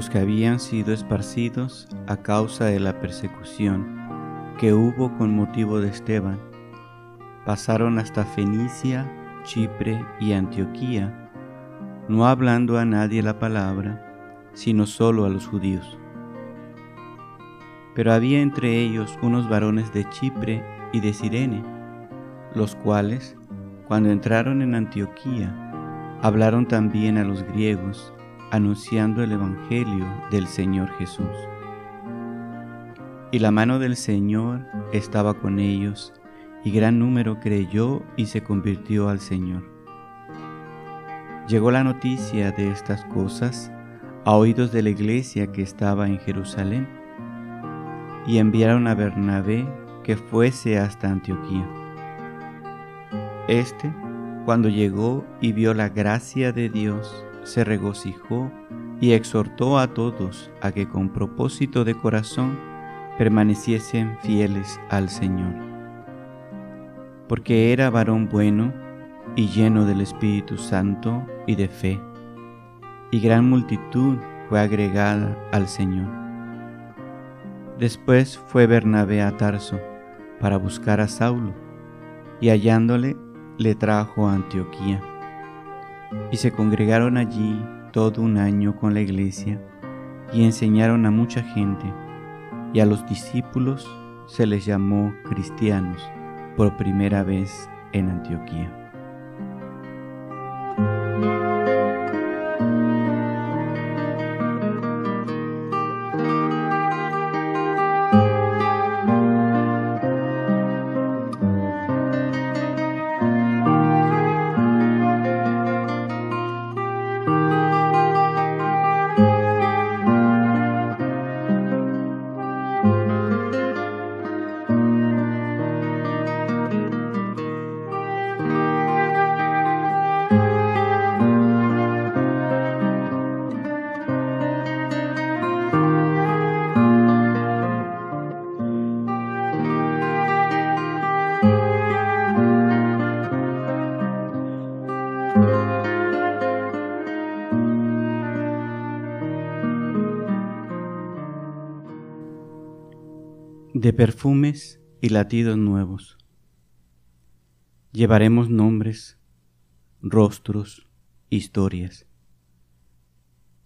Los que habían sido esparcidos a causa de la persecución que hubo con motivo de Esteban, pasaron hasta Fenicia, Chipre y Antioquía, no hablando a nadie la palabra, sino solo a los judíos. Pero había entre ellos unos varones de Chipre y de Sirene, los cuales, cuando entraron en Antioquía, hablaron también a los griegos, anunciando el Evangelio del Señor Jesús. Y la mano del Señor estaba con ellos, y gran número creyó y se convirtió al Señor. Llegó la noticia de estas cosas a oídos de la iglesia que estaba en Jerusalén, y enviaron a Bernabé que fuese hasta Antioquía. Este, cuando llegó y vio la gracia de Dios, se regocijó y exhortó a todos a que con propósito de corazón permaneciesen fieles al Señor. Porque era varón bueno y lleno del Espíritu Santo y de fe, y gran multitud fue agregada al Señor. Después fue Bernabé a Tarso para buscar a Saulo, y hallándole le trajo a Antioquía y se congregaron allí todo un año con la iglesia y enseñaron a mucha gente, y a los discípulos se les llamó cristianos por primera vez en Antioquía. De perfumes y latidos nuevos. Llevaremos nombres, rostros, historias.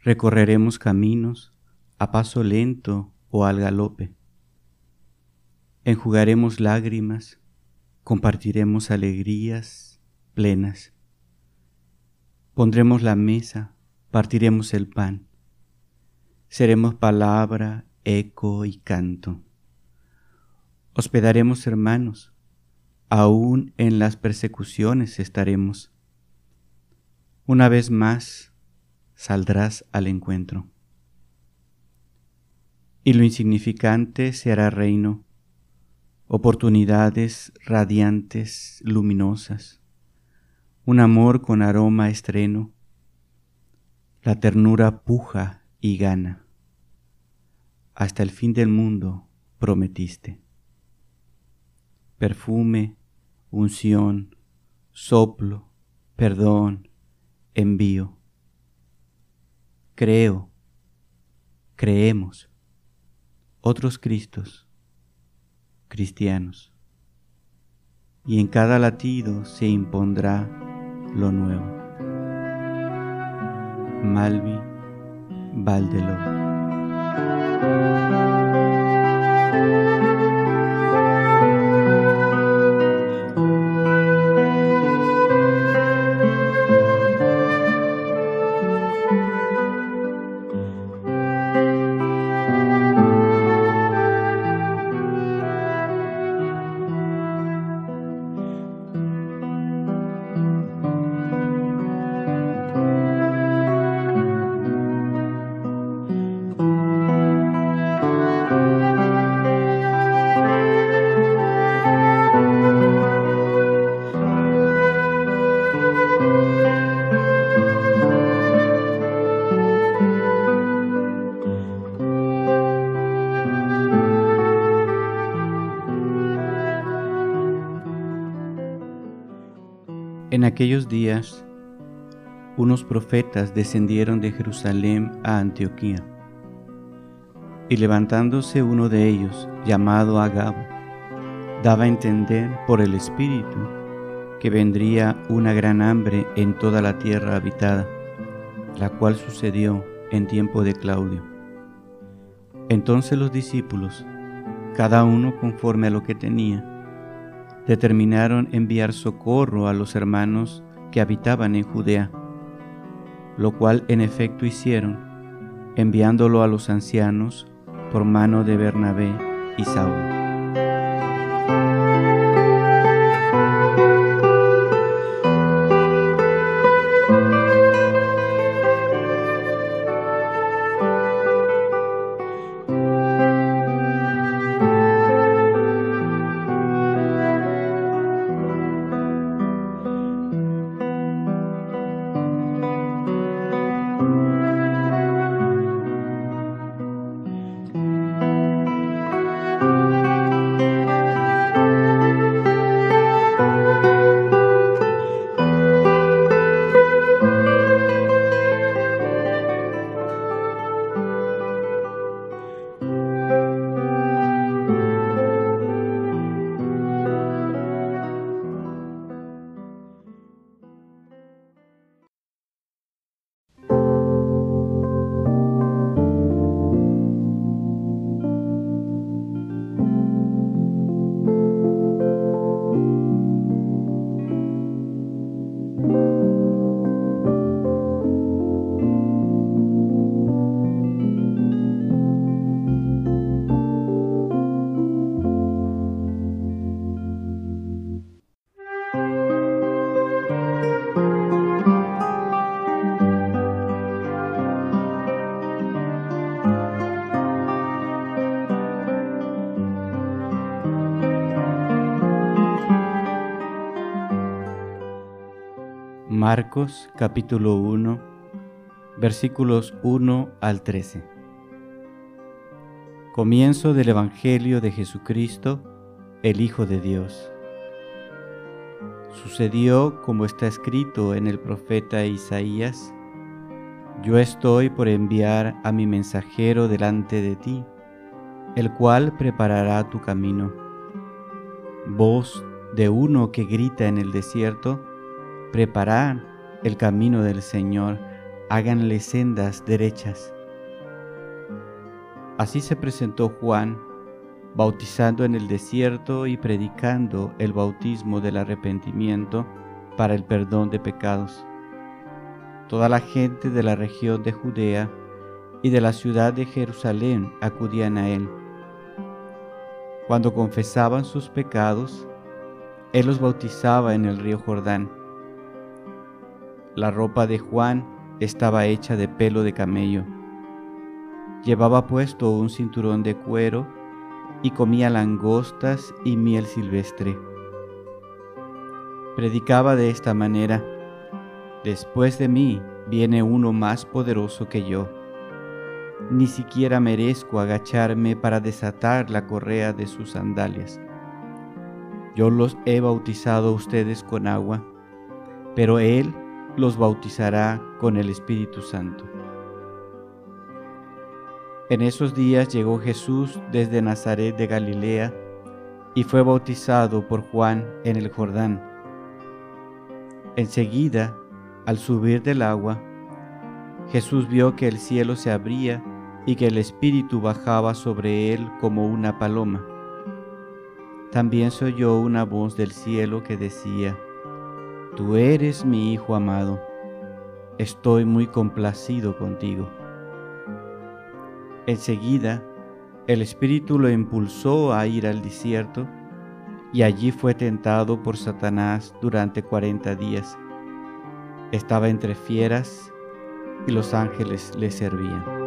Recorreremos caminos a paso lento o al galope. Enjugaremos lágrimas, compartiremos alegrías plenas. Pondremos la mesa, partiremos el pan. Seremos palabra, eco y canto hospedaremos hermanos, aún en las persecuciones estaremos. Una vez más saldrás al encuentro. Y lo insignificante se hará reino, oportunidades radiantes, luminosas, un amor con aroma estreno, la ternura puja y gana. Hasta el fin del mundo prometiste perfume, unción, soplo, perdón, envío. Creo, creemos, otros Cristos, cristianos, y en cada latido se impondrá lo nuevo. Malvi Valdeló. En aquellos días, unos profetas descendieron de Jerusalén a Antioquía. Y levantándose uno de ellos, llamado Agabo, daba a entender por el Espíritu que vendría una gran hambre en toda la tierra habitada, la cual sucedió en tiempo de Claudio. Entonces los discípulos, cada uno conforme a lo que tenía, determinaron enviar socorro a los hermanos que habitaban en Judea, lo cual en efecto hicieron, enviándolo a los ancianos por mano de Bernabé y Saulo. Marcos capítulo 1 versículos 1 al 13. Comienzo del Evangelio de Jesucristo, el Hijo de Dios. Sucedió como está escrito en el profeta Isaías, yo estoy por enviar a mi mensajero delante de ti, el cual preparará tu camino. Voz de uno que grita en el desierto, Preparad el camino del Señor, háganle sendas derechas. Así se presentó Juan, bautizando en el desierto y predicando el bautismo del arrepentimiento para el perdón de pecados. Toda la gente de la región de Judea y de la ciudad de Jerusalén acudían a él. Cuando confesaban sus pecados, él los bautizaba en el río Jordán la ropa de Juan estaba hecha de pelo de camello. Llevaba puesto un cinturón de cuero y comía langostas y miel silvestre. Predicaba de esta manera, después de mí viene uno más poderoso que yo. Ni siquiera merezco agacharme para desatar la correa de sus sandalias. Yo los he bautizado a ustedes con agua, pero Él los bautizará con el Espíritu Santo. En esos días llegó Jesús desde Nazaret de Galilea y fue bautizado por Juan en el Jordán. Enseguida, al subir del agua, Jesús vio que el cielo se abría y que el Espíritu bajaba sobre él como una paloma. También se oyó una voz del cielo que decía, Tú eres mi Hijo amado, estoy muy complacido contigo. Enseguida, el Espíritu lo impulsó a ir al desierto y allí fue tentado por Satanás durante cuarenta días. Estaba entre fieras y los ángeles le servían.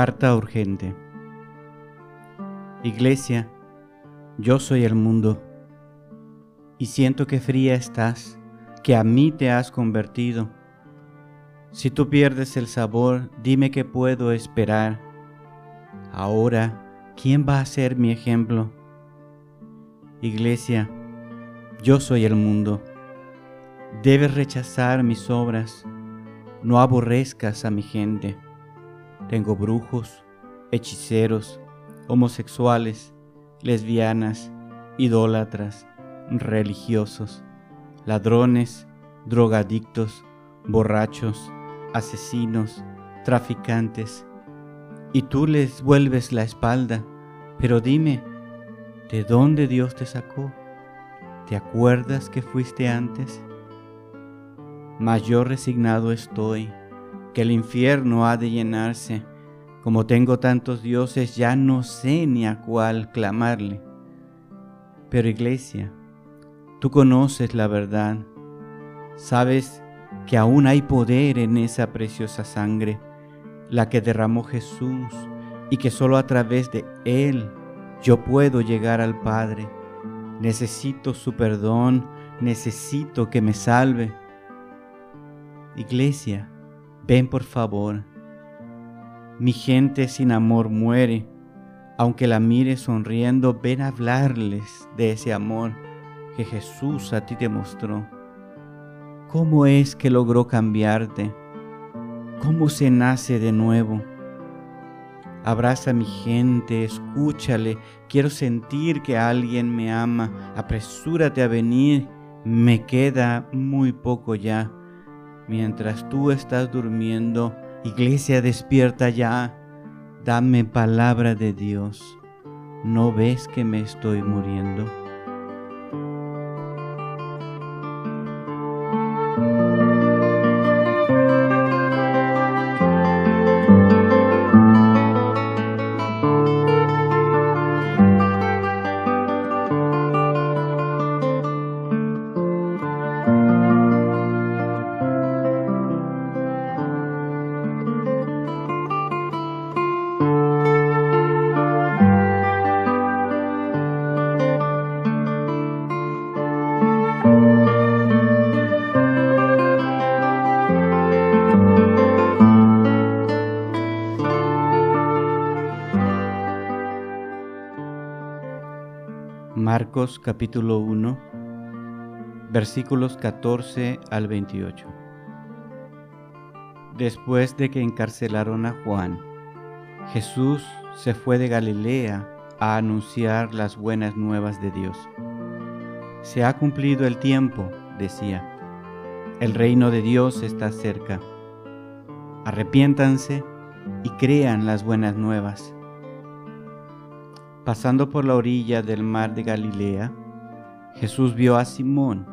Carta urgente. Iglesia, yo soy el mundo, y siento que fría estás, que a mí te has convertido. Si tú pierdes el sabor, dime qué puedo esperar. Ahora, ¿quién va a ser mi ejemplo? Iglesia, yo soy el mundo. Debes rechazar mis obras, no aborrezcas a mi gente. Tengo brujos, hechiceros, homosexuales, lesbianas, idólatras, religiosos, ladrones, drogadictos, borrachos, asesinos, traficantes. Y tú les vuelves la espalda, pero dime, ¿de dónde Dios te sacó? ¿Te acuerdas que fuiste antes? Mas yo resignado estoy que el infierno ha de llenarse. Como tengo tantos dioses, ya no sé ni a cuál clamarle. Pero iglesia, tú conoces la verdad, sabes que aún hay poder en esa preciosa sangre, la que derramó Jesús, y que solo a través de Él yo puedo llegar al Padre. Necesito su perdón, necesito que me salve. Iglesia, Ven por favor. Mi gente sin amor muere. Aunque la mire sonriendo, ven a hablarles de ese amor que Jesús a ti te mostró. ¿Cómo es que logró cambiarte? ¿Cómo se nace de nuevo? Abraza a mi gente, escúchale, quiero sentir que alguien me ama, apresúrate a venir, me queda muy poco ya. Mientras tú estás durmiendo, iglesia despierta ya, dame palabra de Dios. ¿No ves que me estoy muriendo? Marcos capítulo 1 versículos 14 al 28. Después de que encarcelaron a Juan, Jesús se fue de Galilea a anunciar las buenas nuevas de Dios. Se ha cumplido el tiempo, decía. El reino de Dios está cerca. Arrepiéntanse y crean las buenas nuevas. Pasando por la orilla del mar de Galilea, Jesús vio a Simón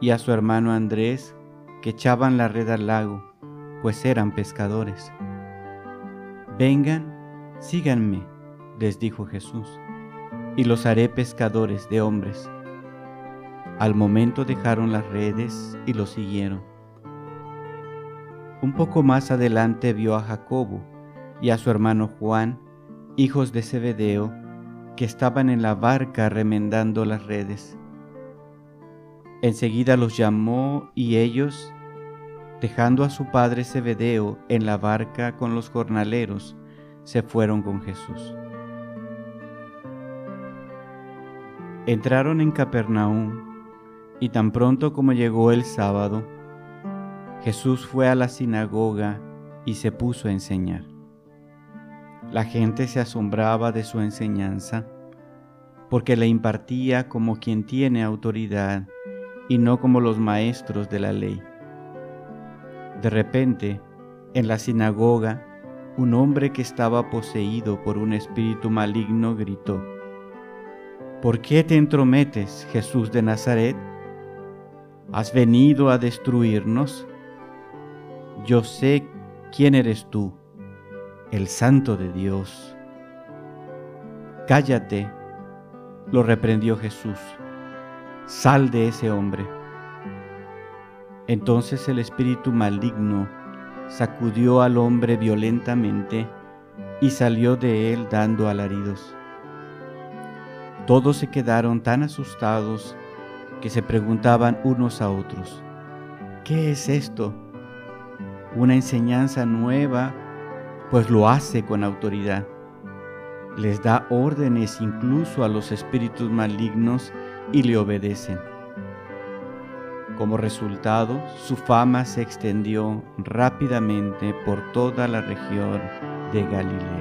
y a su hermano Andrés que echaban la red al lago, pues eran pescadores. Vengan, síganme, les dijo Jesús, y los haré pescadores de hombres. Al momento dejaron las redes y lo siguieron. Un poco más adelante vio a Jacobo y a su hermano Juan, hijos de Zebedeo, que estaban en la barca remendando las redes. Enseguida los llamó y ellos, dejando a su padre Zebedeo en la barca con los jornaleros, se fueron con Jesús. Entraron en Capernaum y tan pronto como llegó el sábado, Jesús fue a la sinagoga y se puso a enseñar. La gente se asombraba de su enseñanza porque la impartía como quien tiene autoridad y no como los maestros de la ley. De repente, en la sinagoga, un hombre que estaba poseído por un espíritu maligno gritó, ¿Por qué te entrometes, Jesús de Nazaret? ¿Has venido a destruirnos? Yo sé quién eres tú el santo de Dios. Cállate, lo reprendió Jesús. Sal de ese hombre. Entonces el espíritu maligno sacudió al hombre violentamente y salió de él dando alaridos. Todos se quedaron tan asustados que se preguntaban unos a otros, ¿qué es esto? Una enseñanza nueva, pues lo hace con autoridad. Les da órdenes incluso a los espíritus malignos y le obedecen. Como resultado, su fama se extendió rápidamente por toda la región de Galilea.